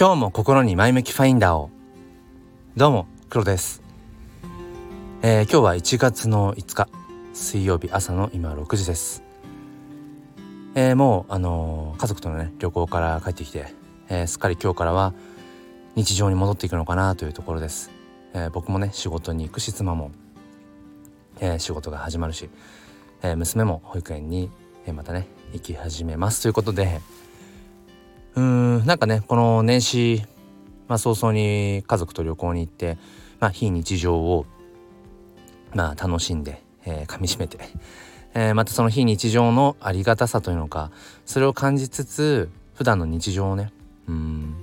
今日も心に前向きファインダーを。どうも黒です、えー、今日は1月の5日水曜日朝の今6時です、えー、もうあのー、家族とのね旅行から帰ってきて、えすっかり今日からは日常に戻っていくのかなというところです、え僕もね仕事に行くし妻も、え仕事が始まるし、え娘も保育園に、えまたね行き始めます。ということでうーんなんかねこの年始、まあ、早々に家族と旅行に行って、まあ、非日常をまあ楽しんで、えー、噛みしめて、えー、またその非日常のありがたさというのかそれを感じつつ普段の日常をねうん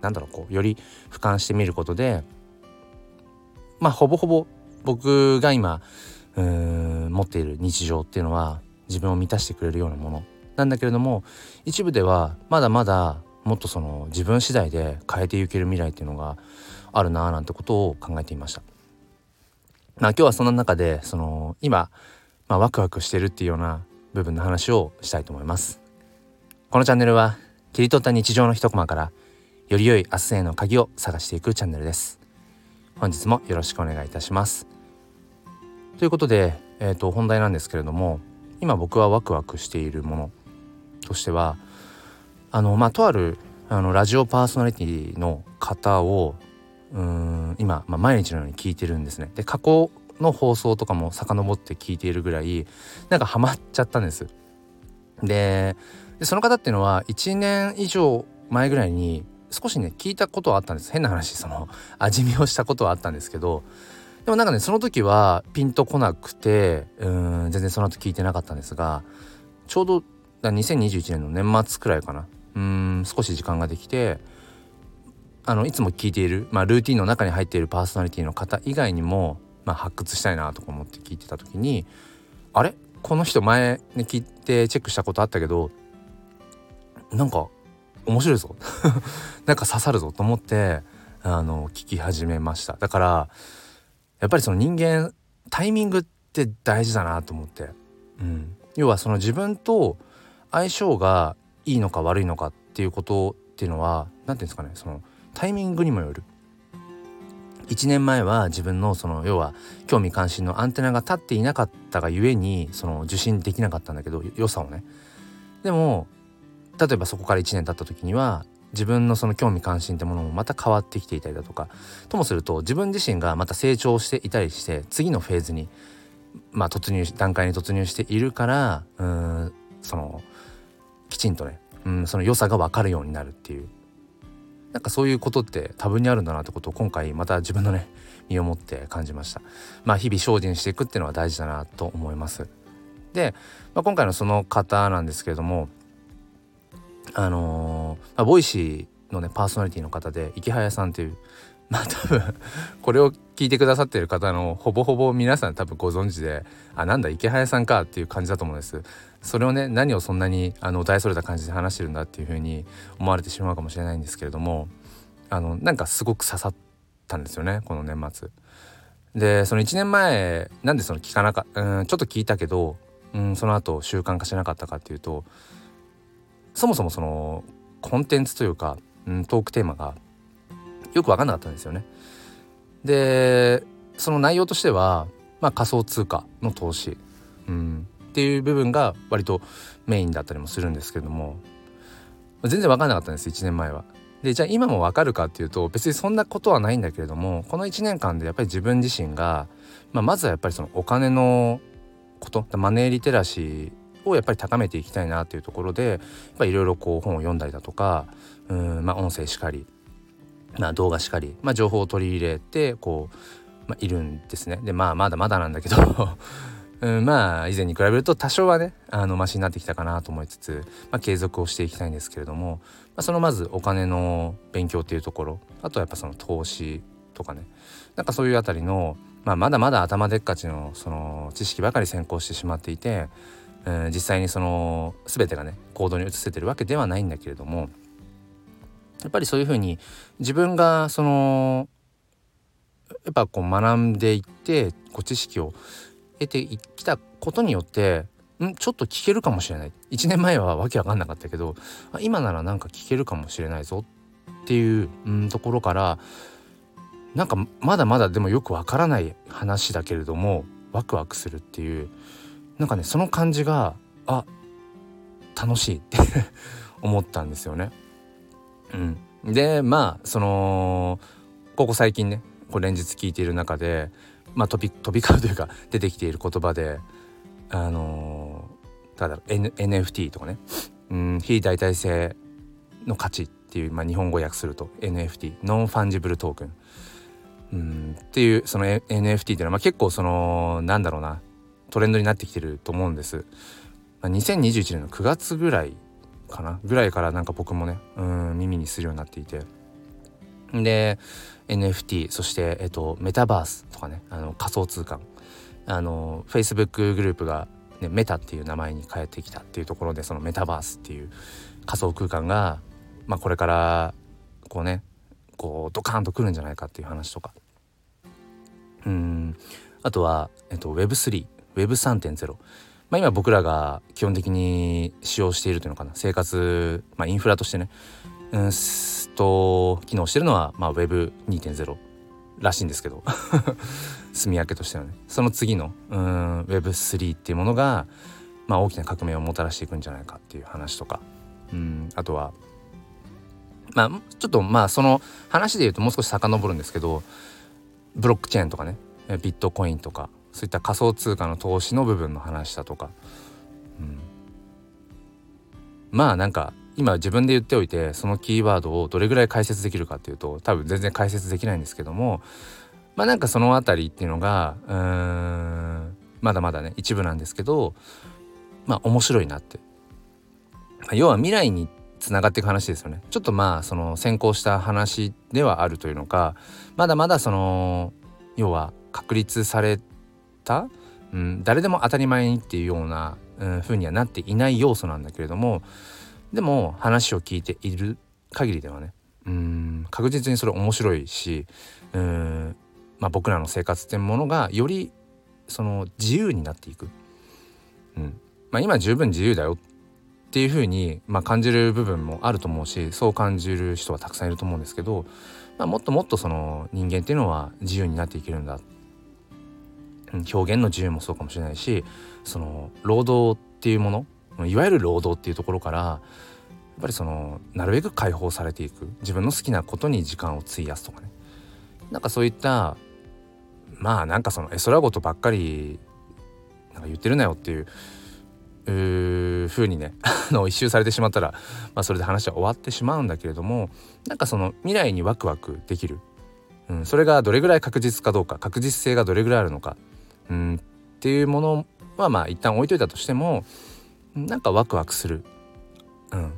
なんだろうこうより俯瞰してみることでまあほぼほぼ僕が今うん持っている日常っていうのは自分を満たしてくれるようなもの。なんだけれども一部ではまだまだもっとその自分次第で変えていける未来っていうのがあるなぁなんてことを考えていました。まあ今日はそんな中でその今、まあ、ワクワクしてるっていうような部分の話をしたいと思います。このチャンネルは切り取った日常の一コマからより良い明日への鍵を探していくチャンネルです。本日もよろしくお願いいたします。ということで、えー、と本題なんですけれども今僕はワクワクしているものとしてはあのまあとあるあのラジオパーソナリティの方をうん今、まあ、毎日のように聞いてるんですね。で過去の放送とかも遡って聞いているぐらいなんかハマっちゃったんです。でその方っていうのは1年以上前ぐらいに少しね聞いたことはあったんです変な話その味見をしたことはあったんですけどでもなんかねその時はピンとこなくてうん全然その後聞いてなかったんですがちょうどだ2021年の年末くらいかな。うん少し時間ができてあのいつも聞いている、まあ、ルーティンの中に入っているパーソナリティの方以外にも、まあ、発掘したいなとか思って聞いてた時にあれ？この人前に聞いてチェックしたことあったけどなんか面白いぞ。なんか刺さるぞと思ってあの聞き始めました。だからやっぱりその人間タイミングって大事だなと思って、うん、要はその自分と相性がいいのか悪いのかっていうことっていうのは何て言うんですかねそのタイミングにもよる。1年前は自分のその要は興味関心のアンテナが立っていなかったがゆえにその受信できなかったんだけど良さをね。でも例えばそこから1年経った時には自分のその興味関心ってものもまた変わってきていたりだとかともすると自分自身がまた成長していたりして次のフェーズにまあ突入段階に突入しているからうんそのきちんとね、うん、その良さが分かるようになるっていう。なんかそういうことって多分にあるんだなってことを今回また自分のね 身をもって感じました。まあ日々精進していくっていうのは大事だなと思います。で、まあ、今回のその方なんですけれどもあのー、まあ、ボイシーのねパーソナリティの方で池早さんっていうまあ多分これを聞いてくださってる方のほぼほぼ皆さん多分ご存知であなんだ池早さんかっていう感じだと思うんですそれをね何をそんなにあの大それた感じで話してるんだっていうふうに思われてしまうかもしれないんですけれどもあのなんかすごく刺さったんですよねこの年末。でその1年前なんでその聞かなかうんちょっと聞いたけど、うん、その後習慣化しなかったかっていうとそもそもそのコンテンツというか、うん、トークテーマがよく分かんなかったんですよね。でその内容としては、まあ、仮想通貨の投資、うん、っていう部分が割とメインだったりもするんですけども全然分かんなかったんです1年前は。でじゃあ今も分かるかっていうと別にそんなことはないんだけれどもこの1年間でやっぱり自分自身が、まあ、まずはやっぱりそのお金のことマネーリテラシーをやっぱり高めていきたいなっていうところでいろいろこう本を読んだりだとかうんまあ音声しかりまあ、動画しかり、まあ、情報を取り入れてこう、まあ、いるんですね。でまあまだまだなんだけど。うん、まあ以前に比べると多少はねあのマシになってきたかなと思いつつ、まあ、継続をしていきたいんですけれども、まあ、そのまずお金の勉強っていうところあとはやっぱその投資とかね。なんかそういうあたりの、まあ、まだまだ頭でっかちのその知識ばかり先行してしまっていて、うん、実際にその全てがね行動に移せてるわけではないんだけれどもやっぱりそういうふうに自分がそのやっぱこう学んでいってこう知識を得てきたことによってん？ちょっと聞けるかもしれない。1年前はわけわかんなかったけど今ならなんか聞けるかもしれないぞ。っていう、うん、ところからなんかまだまだでもよくわからない話だけれどもワクワクするっていうなんかねその感じがあ楽しいって 思ったんですよね。うん、でまあそのここ最近ねこう連日聞いている中で、まあ、飛び飛び交うというか出てきている言葉であのー、ただ N NFT とかね、うん、非代替性の価値っていう、まあ、日本語訳すると NFT non-fungible token、うん、っていうその NFT っていうのは、まあ、結構そのなんだろうなトレンドになってきてると思うんです。まあ、2021年の9月ぐらいかなぐらいからなんか僕もねうん耳にするようになっていて。で NFT そして、えっと、メタバースとかねあの仮想通貨あの Facebook グループが、ね、メタっていう名前に変えてきたっていうところでそのメタバースっていう仮想空間が、まあ、これからこうねこうドカーンとくるんじゃないかっていう話とか。うん。あとは、えっと、Web3 Web3.0 まあ、今僕らが基本的に使用しているというのかな。生活、まあ、インフラとしてね。うんと機能してるのは、まあ、Web2.0 らしいんですけど。住み分けとしてはね。その次のうん Web3 っていうものが、まあ、大きな革命をもたらしていくんじゃないかっていう話とか。うんあとはまあちょっとまあその話で言うともう少し遡るんですけどブロックチェーンとかね。ビットコインとか。そういった仮想通貨の投資の部分の話だとか、うん、まあなんか今自分で言っておいてそのキーワードをどれぐらい解説できるかっていうと多分全然解説できないんですけどもまあなんかその辺りっていうのがうーんまだまだね一部なんですけどまあ面白いなって、まあ、要は未来につながっていく話ですよね。ちょっとまあその先行した話ではあるというのかまだまだその要は確立された、うん、誰でも当たり前にっていうような、うん、風にはなっていない要素なんだけれどもでも話を聞いている限りではねうん確実にそれ面白いしうん、まあ、僕らの生活っていうものがよりその自由になっていく、うんまあ、今十分自由だよっていうふうに、まあ、感じる部分もあると思うしそう感じる人はたくさんいると思うんですけど、まあ、もっともっとその人間っていうのは自由になっていけるんだっ表現の自由もそうかもしれないしその労働っていうものいわゆる労働っていうところからやっぱりそのなるべく解放されていく。自分の好きなことに時間を費やすとかね。なんかそういったまあなんかその絵空事ばっかりなんか言ってるなよっていうう風にね 一周されてしまったら、まあ、それで話は終わってしまうんだけれどもなんかその未来にワクワクできる、うん、それがどれぐらい確実かどうか確実性がどれぐらいあるのか、うん、っていうものはまあ一旦置いといたとしてもなんかワクワクする。うん。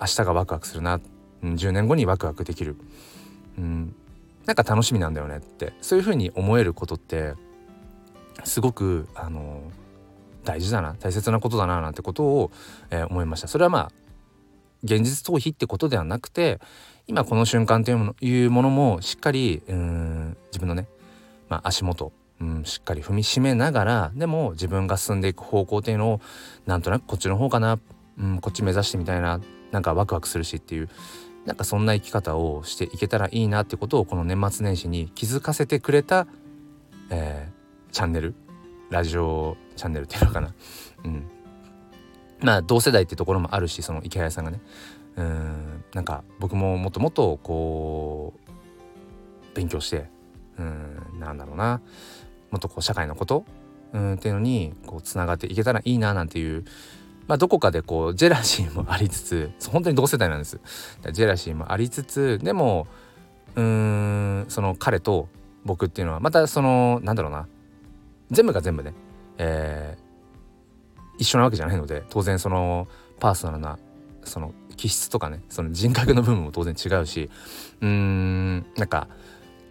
明日がワクワクするな、うん、10年後にワクワクできる、うん、なんか楽しみなんだよねってそういうふうに思えることってすごくあの大事だな大切なことだななんてことを、えー、思いました。それはまあ現実逃避ってことではなくて今この瞬間というものいうものもしっかりうん自分のね、まあ、足元うん、しっかり踏みしめながらでも自分が進んでいく方向っていうのをなんとなくこっちの方かな、うん、こっち目指してみたいななんかワクワクするしっていうなんかそんな生き方をしていけたらいいなってことをこの年末年始に気づかせてくれた、えー、チャンネルラジオチャンネルっていうのかな。うん、まあ同世代ってところもあるしその池谷さんがね。うん。なんか僕ももっともっとこう勉強してうんなんだろうな。もっとこう社会のこと？うんっていうのにこうつながっていけたらいいななんていうまあどこかでこうジェラシーもありつつ本当に同世代なんです。ジェラシーもありつつでもうーんその彼と僕っていうのはまたそのなんだろうな全部が全部ね、えー、一緒なわけじゃないので当然そのパーソナルなその気質とかねその人格の部分も当然違うしうーんなんか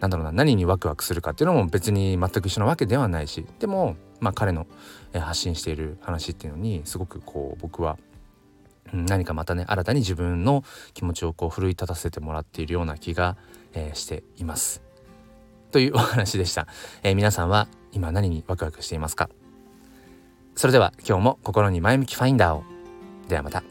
なんだろうな何にワクワクするかっていうのも別に全く一緒なわけではないしでもまあ彼の発信している話っていうのにすごくこう僕は何かまたね新たに自分の気持ちをこう奮い立たせてもらっているような気が、え、しています。というお話でした、えー、皆さんは今何にワクワクしていますか？それでは今日も心に前向きファインダーをではまた。